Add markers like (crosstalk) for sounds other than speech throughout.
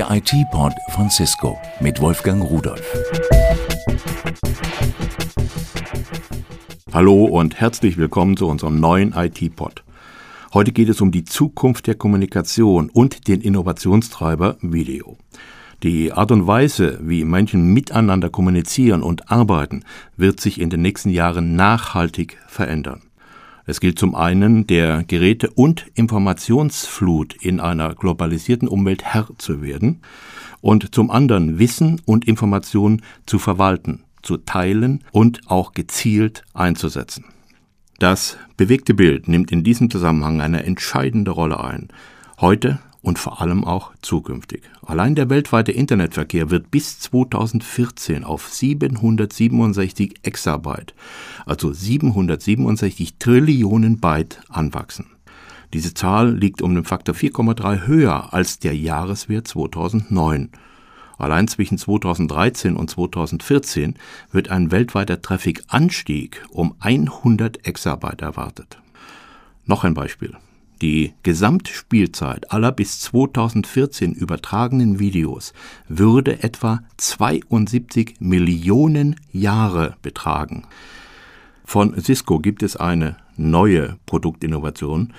Der IT-Pod von Cisco mit Wolfgang Rudolf. Hallo und herzlich willkommen zu unserem neuen IT-Pod. Heute geht es um die Zukunft der Kommunikation und den Innovationstreiber Video. Die Art und Weise, wie Menschen miteinander kommunizieren und arbeiten, wird sich in den nächsten Jahren nachhaltig verändern. Es gilt zum einen, der Geräte- und Informationsflut in einer globalisierten Umwelt Herr zu werden und zum anderen Wissen und Informationen zu verwalten, zu teilen und auch gezielt einzusetzen. Das bewegte Bild nimmt in diesem Zusammenhang eine entscheidende Rolle ein. Heute und vor allem auch zukünftig. Allein der weltweite Internetverkehr wird bis 2014 auf 767 Exabyte, also 767 Trillionen Byte anwachsen. Diese Zahl liegt um den Faktor 4,3 höher als der Jahreswert 2009. Allein zwischen 2013 und 2014 wird ein weltweiter Traffic-Anstieg um 100 Exabyte erwartet. Noch ein Beispiel. Die Gesamtspielzeit aller bis 2014 übertragenen Videos würde etwa 72 Millionen Jahre betragen. Von Cisco gibt es eine neue Produktinnovation,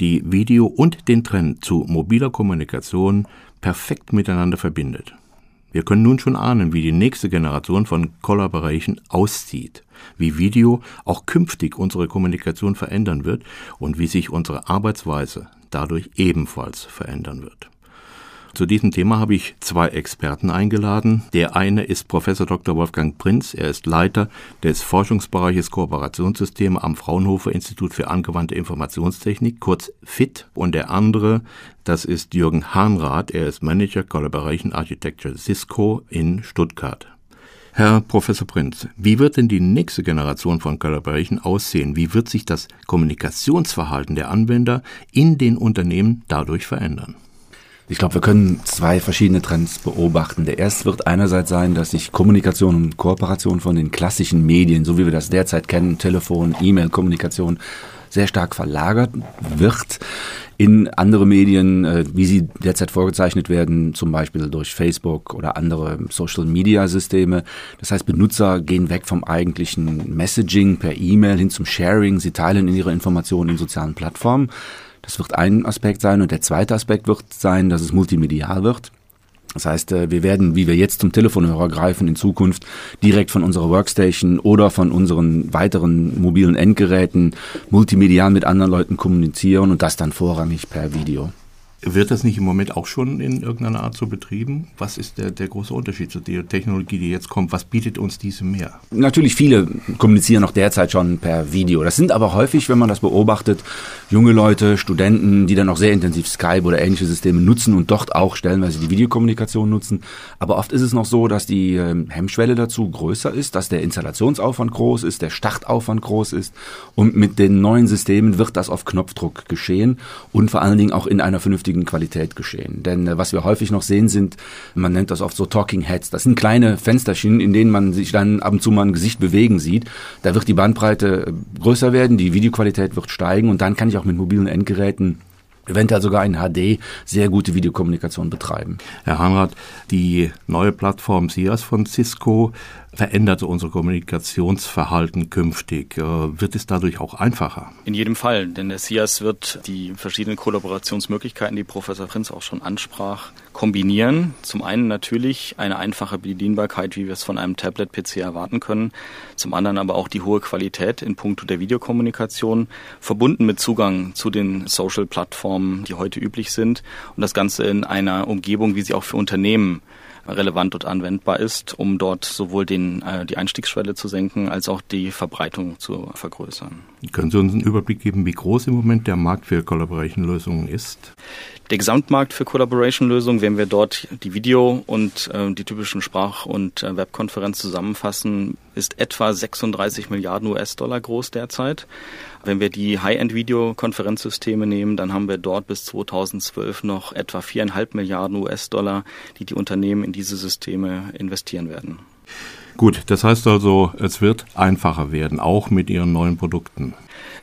die Video und den Trend zu mobiler Kommunikation perfekt miteinander verbindet. Wir können nun schon ahnen, wie die nächste Generation von Collaboration aussieht, wie Video auch künftig unsere Kommunikation verändern wird und wie sich unsere Arbeitsweise dadurch ebenfalls verändern wird. Zu diesem Thema habe ich zwei Experten eingeladen. Der eine ist Professor Dr. Wolfgang Prinz. Er ist Leiter des Forschungsbereiches Kooperationssysteme am Fraunhofer Institut für angewandte Informationstechnik, kurz FIT. Und der andere, das ist Jürgen Hahnrath. Er ist Manager Collaboration Architecture Cisco in Stuttgart. Herr Professor Prinz, wie wird denn die nächste Generation von Collaboration aussehen? Wie wird sich das Kommunikationsverhalten der Anwender in den Unternehmen dadurch verändern? Ich glaube, wir können zwei verschiedene Trends beobachten. Der erste wird einerseits sein, dass sich Kommunikation und Kooperation von den klassischen Medien, so wie wir das derzeit kennen, Telefon, E-Mail, Kommunikation, sehr stark verlagert wird in andere Medien, äh, wie sie derzeit vorgezeichnet werden, zum Beispiel durch Facebook oder andere Social-Media-Systeme. Das heißt, Benutzer gehen weg vom eigentlichen Messaging per E-Mail hin zum Sharing. Sie teilen ihre Informationen in sozialen Plattformen. Das wird ein Aspekt sein. Und der zweite Aspekt wird sein, dass es multimedial wird. Das heißt, äh, wir werden, wie wir jetzt zum Telefonhörer greifen, in Zukunft direkt von unserer Workstation oder von unseren weiteren mobilen Endgeräten multimedial mit anderen Leuten kommunizieren und das dann vorrangig per Video. Wird das nicht im Moment auch schon in irgendeiner Art so betrieben? Was ist der, der große Unterschied zu der Technologie, die jetzt kommt? Was bietet uns diese mehr? Natürlich, viele kommunizieren auch derzeit schon per Video. Das sind aber häufig, wenn man das beobachtet, junge Leute, Studenten, die dann auch sehr intensiv Skype oder ähnliche Systeme nutzen und dort auch stellenweise die Videokommunikation nutzen. Aber oft ist es noch so, dass die ähm, Hemmschwelle dazu größer ist, dass der Installationsaufwand groß ist, der Startaufwand groß ist. Und mit den neuen Systemen wird das auf Knopfdruck geschehen und vor allen Dingen auch in einer vernünftigen vernünftigen Qualität geschehen. Denn äh, was wir häufig noch sehen sind, man nennt das oft so Talking Heads. Das sind kleine Fensterchen, in denen man sich dann ab und zu mal ein Gesicht bewegen sieht. Da wird die Bandbreite äh, größer werden, die Videoqualität wird steigen und dann kann ich auch mit mobilen Endgeräten eventuell sogar in HD sehr gute Videokommunikation betreiben. Herr Hanrath, die neue Plattform SIAS von Cisco verändert unser Kommunikationsverhalten künftig. Äh, wird es dadurch auch einfacher? In jedem Fall, denn der SIAS wird die verschiedenen Kollaborationsmöglichkeiten, die Professor Prinz auch schon ansprach, kombinieren. Zum einen natürlich eine einfache Bedienbarkeit, wie wir es von einem Tablet-PC erwarten können. Zum anderen aber auch die hohe Qualität in puncto der Videokommunikation, verbunden mit Zugang zu den Social-Plattformen, die heute üblich sind. Und das Ganze in einer Umgebung, wie sie auch für Unternehmen relevant und anwendbar ist, um dort sowohl den, äh, die Einstiegsschwelle zu senken, als auch die Verbreitung zu vergrößern. Können Sie uns einen Überblick geben, wie groß im Moment der Markt für Collaboration-Lösungen ist? Der Gesamtmarkt für Collaboration-Lösungen, wenn wir dort die Video- und äh, die typischen Sprach- und äh, Webkonferenz zusammenfassen, ist etwa 36 Milliarden US-Dollar groß derzeit. Wenn wir die High-End-Videokonferenzsysteme nehmen, dann haben wir dort bis 2012 noch etwa viereinhalb Milliarden US-Dollar, die die Unternehmen in diese Systeme investieren werden. Gut, das heißt also, es wird einfacher werden, auch mit Ihren neuen Produkten.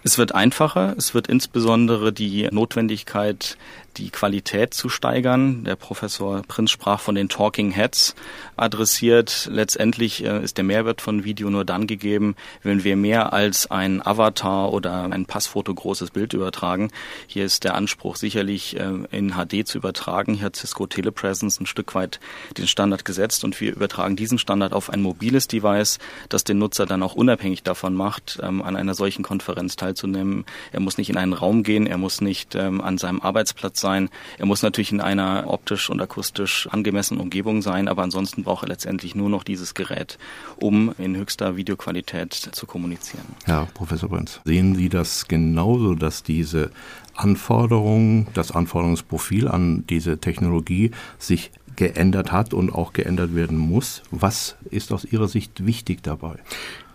Es wird einfacher, es wird insbesondere die Notwendigkeit die Qualität zu steigern. Der Professor Prinz sprach von den Talking Heads adressiert. Letztendlich äh, ist der Mehrwert von Video nur dann gegeben, wenn wir mehr als ein Avatar oder ein Passfoto großes Bild übertragen. Hier ist der Anspruch sicherlich äh, in HD zu übertragen. Hier hat Cisco Telepresence ein Stück weit den Standard gesetzt und wir übertragen diesen Standard auf ein mobiles Device, das den Nutzer dann auch unabhängig davon macht, ähm, an einer solchen Konferenz teilzunehmen. Er muss nicht in einen Raum gehen, er muss nicht ähm, an seinem Arbeitsplatz sein. Er muss natürlich in einer optisch und akustisch angemessenen Umgebung sein, aber ansonsten braucht er letztendlich nur noch dieses Gerät, um in höchster Videoqualität zu kommunizieren. Ja, Professor Brenz, sehen Sie das genauso, dass diese Anforderungen, das Anforderungsprofil an diese Technologie sich geändert hat und auch geändert werden muss. Was ist aus Ihrer Sicht wichtig dabei?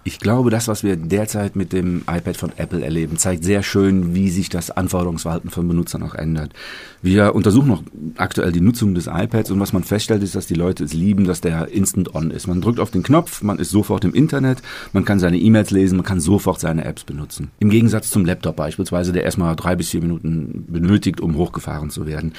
Ich glaube, das, was wir derzeit mit dem iPad von Apple erleben, zeigt sehr schön, wie sich das Anforderungsverhalten von Benutzern auch ändert. Wir untersuchen noch aktuell die Nutzung des iPads und was man feststellt, ist, dass die Leute es lieben, dass der Instant On ist. Man drückt auf den Knopf, man ist sofort im Internet, man kann seine E-Mails lesen, man kann sofort seine Apps benutzen. Im Gegensatz zum Laptop beispielsweise, der erstmal drei bis vier Minuten benötigt, um hochgefahren zu werden.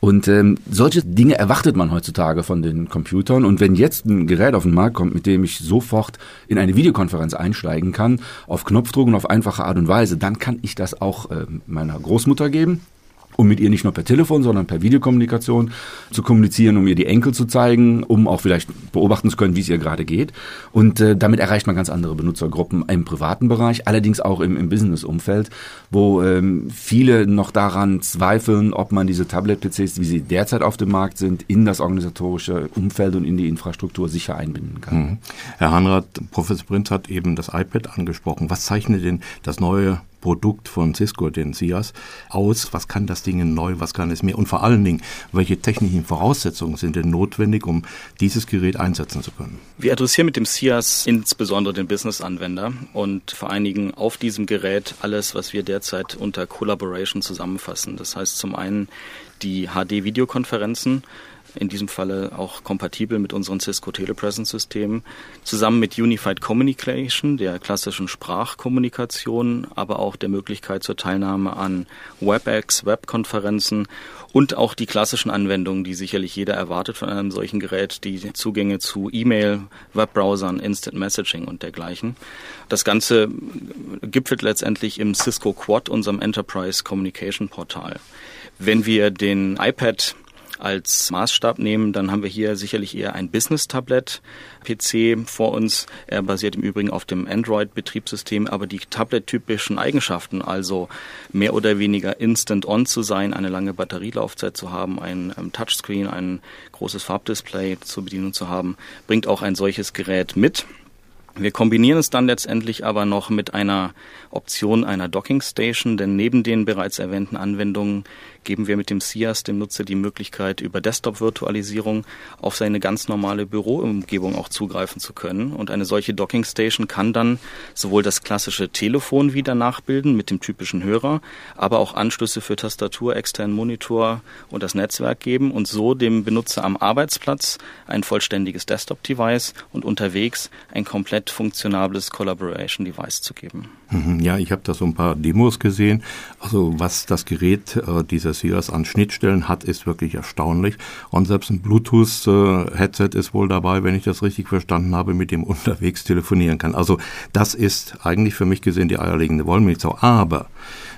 Und ähm, solche Dinge erwartet man heutzutage von den Computern. Und wenn jetzt ein Gerät auf den Markt kommt, mit dem ich sofort in eine Videokonferenz einsteigen kann, auf Knopfdruck und auf einfache Art und Weise, dann kann ich das auch äh, meiner Großmutter geben um mit ihr nicht nur per Telefon, sondern per Videokommunikation zu kommunizieren, um ihr die Enkel zu zeigen, um auch vielleicht beobachten zu können, wie es ihr gerade geht. Und äh, damit erreicht man ganz andere Benutzergruppen im privaten Bereich, allerdings auch im, im Business-Umfeld, wo ähm, viele noch daran zweifeln, ob man diese Tablet-PCs, wie sie derzeit auf dem Markt sind, in das organisatorische Umfeld und in die Infrastruktur sicher einbinden kann. Mhm. Herr Hanrath, Professor Prinz hat eben das iPad angesprochen. Was zeichnet denn das neue Produkt von Cisco, den SIAS, aus? Was kann das Ding neu? Was kann es mehr? Und vor allen Dingen, welche technischen Voraussetzungen sind denn notwendig, um dieses Gerät einsetzen zu können? Wir adressieren mit dem SIAS insbesondere den Business-Anwender und vereinigen auf diesem Gerät alles, was wir derzeit unter Collaboration zusammenfassen. Das heißt zum einen die HD-Videokonferenzen, in diesem Falle auch kompatibel mit unseren Cisco Telepresence Systemen, zusammen mit Unified Communication, der klassischen Sprachkommunikation, aber auch der Möglichkeit zur Teilnahme an WebEx, Webkonferenzen und auch die klassischen Anwendungen, die sicherlich jeder erwartet von einem solchen Gerät, die Zugänge zu E-Mail, Webbrowsern, Instant Messaging und dergleichen. Das Ganze gipfelt letztendlich im Cisco Quad, unserem Enterprise Communication Portal. Wenn wir den iPad als Maßstab nehmen, dann haben wir hier sicherlich eher ein Business-Tablet-PC vor uns. Er basiert im Übrigen auf dem Android-Betriebssystem, aber die Tablet-typischen Eigenschaften, also mehr oder weniger instant-on zu sein, eine lange Batterielaufzeit zu haben, ein ähm, Touchscreen, ein großes Farbdisplay zur Bedienung zu haben, bringt auch ein solches Gerät mit. Wir kombinieren es dann letztendlich aber noch mit einer Option einer Docking Station, denn neben den bereits erwähnten Anwendungen geben wir mit dem SIAS dem Nutzer die Möglichkeit, über Desktop-Virtualisierung auf seine ganz normale Büroumgebung auch zugreifen zu können. Und eine solche Docking Station kann dann sowohl das klassische Telefon wieder nachbilden mit dem typischen Hörer, aber auch Anschlüsse für Tastatur, externen Monitor und das Netzwerk geben und so dem Benutzer am Arbeitsplatz ein vollständiges Desktop-Device und unterwegs ein komplett funktionables Collaboration-Device zu geben. Mhm, ja, ich habe da so ein paar Demos gesehen. Also was das Gerät äh, dieses Sears an Schnittstellen hat, ist wirklich erstaunlich. Und selbst ein Bluetooth-Headset ist wohl dabei, wenn ich das richtig verstanden habe, mit dem (laughs) unterwegs telefonieren kann. Also das ist eigentlich für mich gesehen die eierlegende Wollmilchsau. Aber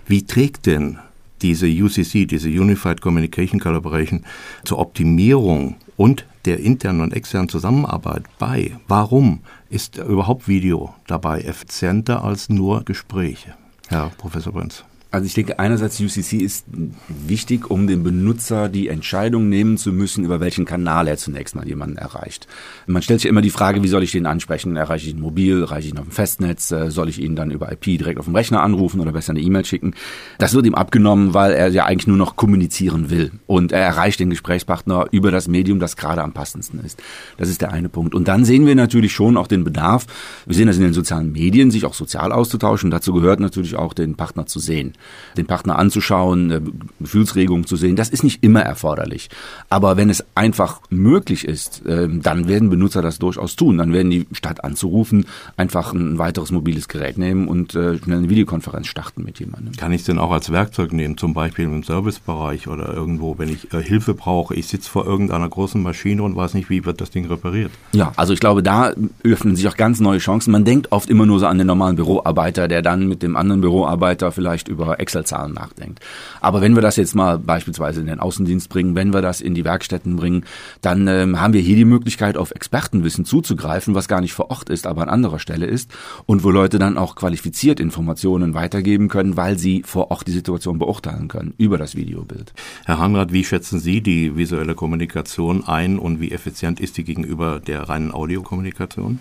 wie trägt denn diese UCC, diese Unified Communication Collaboration, zur Optimierung und der internen und externen Zusammenarbeit bei? Warum ist überhaupt Video dabei effizienter als nur Gespräche? Herr Professor Brenz. Also ich denke, einerseits UCC ist wichtig, um dem Benutzer die Entscheidung nehmen zu müssen, über welchen Kanal er zunächst mal jemanden erreicht. Man stellt sich immer die Frage, wie soll ich den ansprechen? Erreiche ich ihn mobil? Erreiche ich ihn auf dem Festnetz? Äh, soll ich ihn dann über IP direkt auf dem Rechner anrufen oder besser eine E-Mail schicken? Das wird ihm abgenommen, weil er ja eigentlich nur noch kommunizieren will. Und er erreicht den Gesprächspartner über das Medium, das gerade am passendsten ist. Das ist der eine Punkt. Und dann sehen wir natürlich schon auch den Bedarf, wir sehen das in den sozialen Medien, sich auch sozial auszutauschen. Dazu gehört natürlich auch, den Partner zu sehen. Den Partner anzuschauen, Gefühlsregungen zu sehen. Das ist nicht immer erforderlich. Aber wenn es einfach möglich ist, ähm, dann werden Benutzer das durchaus tun. Dann werden die statt anzurufen einfach ein weiteres mobiles Gerät nehmen und äh, schnell eine Videokonferenz starten mit jemandem. Kann ich es denn auch als Werkzeug nehmen, zum Beispiel im Servicebereich oder irgendwo, wenn ich äh, Hilfe brauche? Ich sitze vor irgendeiner großen Maschine und weiß nicht, wie wird das Ding repariert? Ja, also ich glaube, da öffnen sich auch ganz neue Chancen. Man denkt oft immer nur so an den normalen Büroarbeiter, der dann mit dem anderen Büroarbeiter vielleicht über Excel-Zahlen nachdenkt. Aber wenn wir das jetzt mal beispielsweise in den Außendienst bringen, wenn wir das in die Werkstätten bringen, dann ähm, haben wir hier die Möglichkeit, auf Expertenwissen zuzugreifen, was gar nicht vor Ort ist, aber an anderer Stelle ist und wo Leute dann auch qualifiziert Informationen weitergeben können, weil sie vor Ort die Situation beurteilen können über das Videobild. Herr Hanrath, wie schätzen Sie die visuelle Kommunikation ein und wie effizient ist die gegenüber der reinen Audiokommunikation?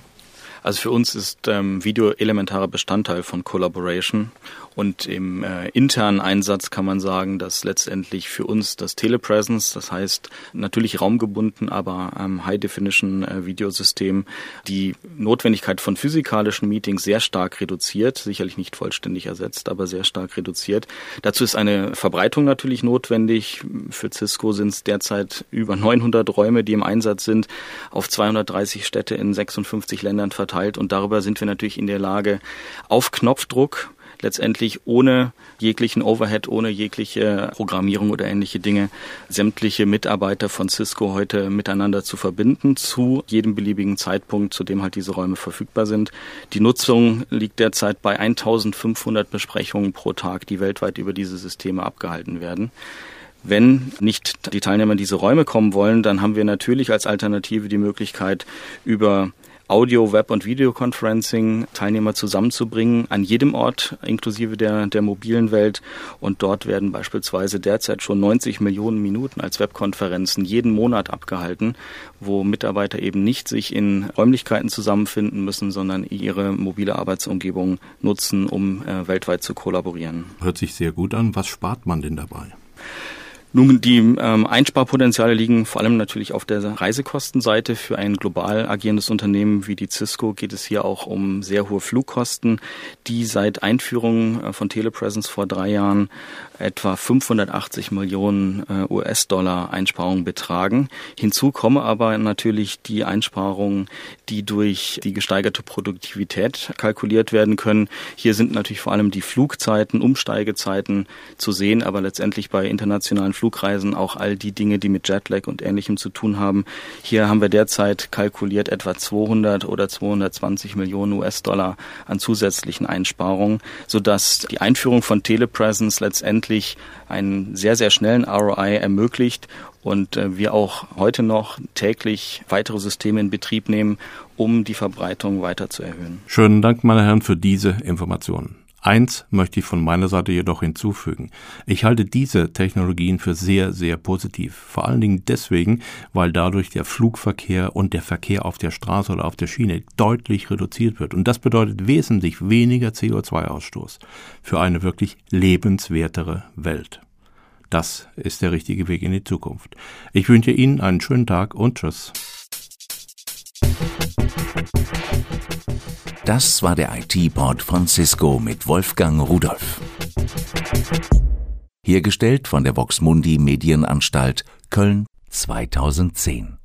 Also für uns ist ähm, Video elementarer Bestandteil von Collaboration und im äh, internen Einsatz kann man sagen, dass letztendlich für uns das Telepresence, das heißt natürlich raumgebunden, aber ähm, High-Definition-Videosystem, äh, die Notwendigkeit von physikalischen Meetings sehr stark reduziert, sicherlich nicht vollständig ersetzt, aber sehr stark reduziert. Dazu ist eine Verbreitung natürlich notwendig. Für Cisco sind es derzeit über 900 Räume, die im Einsatz sind, auf 230 Städte in 56 Ländern verteilt und darüber sind wir natürlich in der Lage, auf Knopfdruck letztendlich ohne jeglichen Overhead, ohne jegliche Programmierung oder ähnliche Dinge sämtliche Mitarbeiter von Cisco heute miteinander zu verbinden zu jedem beliebigen Zeitpunkt, zu dem halt diese Räume verfügbar sind. Die Nutzung liegt derzeit bei 1500 Besprechungen pro Tag, die weltweit über diese Systeme abgehalten werden. Wenn nicht die Teilnehmer in diese Räume kommen wollen, dann haben wir natürlich als Alternative die Möglichkeit, über Audio, Web- und Videoconferencing Teilnehmer zusammenzubringen an jedem Ort, inklusive der, der mobilen Welt. Und dort werden beispielsweise derzeit schon 90 Millionen Minuten als Webkonferenzen jeden Monat abgehalten, wo Mitarbeiter eben nicht sich in Räumlichkeiten zusammenfinden müssen, sondern ihre mobile Arbeitsumgebung nutzen, um äh, weltweit zu kollaborieren. Hört sich sehr gut an. Was spart man denn dabei? Nun, die ähm, Einsparpotenziale liegen vor allem natürlich auf der Reisekostenseite. Für ein global agierendes Unternehmen wie die Cisco geht es hier auch um sehr hohe Flugkosten, die seit Einführung äh, von Telepresence vor drei Jahren etwa 580 Millionen äh, US-Dollar Einsparungen betragen. Hinzu komme aber natürlich die Einsparungen, die durch die gesteigerte Produktivität kalkuliert werden können. Hier sind natürlich vor allem die Flugzeiten, Umsteigezeiten zu sehen, aber letztendlich bei internationalen Flugreisen auch all die Dinge, die mit Jetlag und Ähnlichem zu tun haben. Hier haben wir derzeit kalkuliert etwa 200 oder 220 Millionen US-Dollar an zusätzlichen Einsparungen, sodass die Einführung von Telepresence letztendlich einen sehr, sehr schnellen ROI ermöglicht und äh, wir auch heute noch täglich weitere Systeme in Betrieb nehmen, um die Verbreitung weiter zu erhöhen. Schönen Dank, meine Herren, für diese Informationen. Eins möchte ich von meiner Seite jedoch hinzufügen. Ich halte diese Technologien für sehr, sehr positiv. Vor allen Dingen deswegen, weil dadurch der Flugverkehr und der Verkehr auf der Straße oder auf der Schiene deutlich reduziert wird. Und das bedeutet wesentlich weniger CO2-Ausstoß für eine wirklich lebenswertere Welt. Das ist der richtige Weg in die Zukunft. Ich wünsche Ihnen einen schönen Tag und tschüss. Das war der IT-Port von Cisco mit Wolfgang Rudolf. Hergestellt von der Voxmundi Medienanstalt Köln 2010.